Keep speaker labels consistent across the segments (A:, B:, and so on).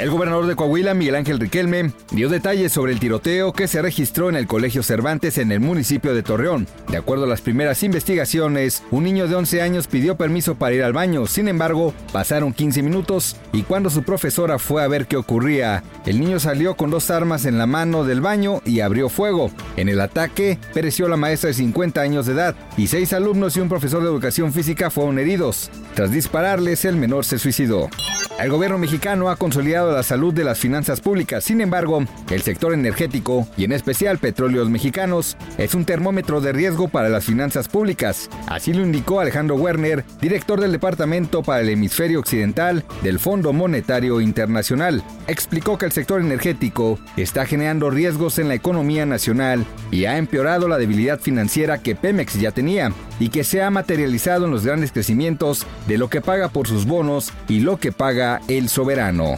A: El gobernador de Coahuila, Miguel Ángel Riquelme, dio detalles sobre el tiroteo que se registró en el Colegio Cervantes en el municipio de Torreón. De acuerdo a las primeras investigaciones, un niño de 11 años pidió permiso para ir al baño. Sin embargo, pasaron 15 minutos y cuando su profesora fue a ver qué ocurría, el niño salió con dos armas en la mano del baño y abrió fuego. En el ataque, pereció la maestra de 50 años de edad y seis alumnos y un profesor de educación física fueron heridos. Tras dispararles, el menor se suicidó. El gobierno mexicano ha consolidado la salud de las finanzas públicas. Sin embargo, el sector energético, y en especial petróleos mexicanos, es un termómetro de riesgo para las finanzas públicas. Así lo indicó Alejandro Werner, director del Departamento para el Hemisferio Occidental del Fondo Monetario Internacional. Explicó que el sector energético está generando riesgos en la economía nacional y ha empeorado la debilidad financiera que Pemex ya tenía y que se ha materializado en los grandes crecimientos de lo que paga por sus bonos y lo que paga el soberano.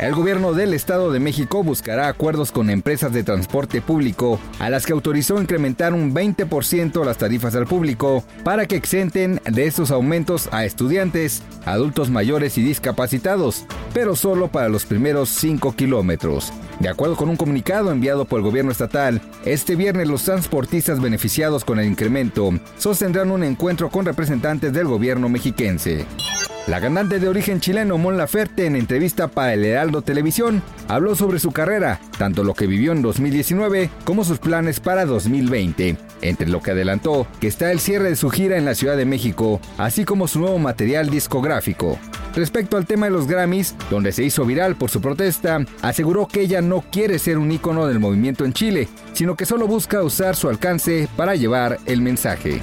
A: El gobierno del Estado de México buscará acuerdos con empresas de transporte público a las que autorizó incrementar un 20% las tarifas al público para que exenten de estos aumentos a estudiantes, adultos mayores y discapacitados, pero solo para los primeros 5 kilómetros. De acuerdo con un comunicado enviado por el gobierno estatal, este viernes los transportistas beneficiados con el incremento sostendrán un encuentro con representantes del gobierno mexiquense. La cantante de origen chileno Mon Laferte en entrevista para el Heraldo Televisión habló sobre su carrera, tanto lo que vivió en 2019 como sus planes para 2020, entre lo que adelantó que está el cierre de su gira en la Ciudad de México, así como su nuevo material discográfico. Respecto al tema de los Grammys, donde se hizo viral por su protesta, aseguró que ella no quiere ser un ícono del movimiento en Chile, sino que solo busca usar su alcance para llevar el mensaje.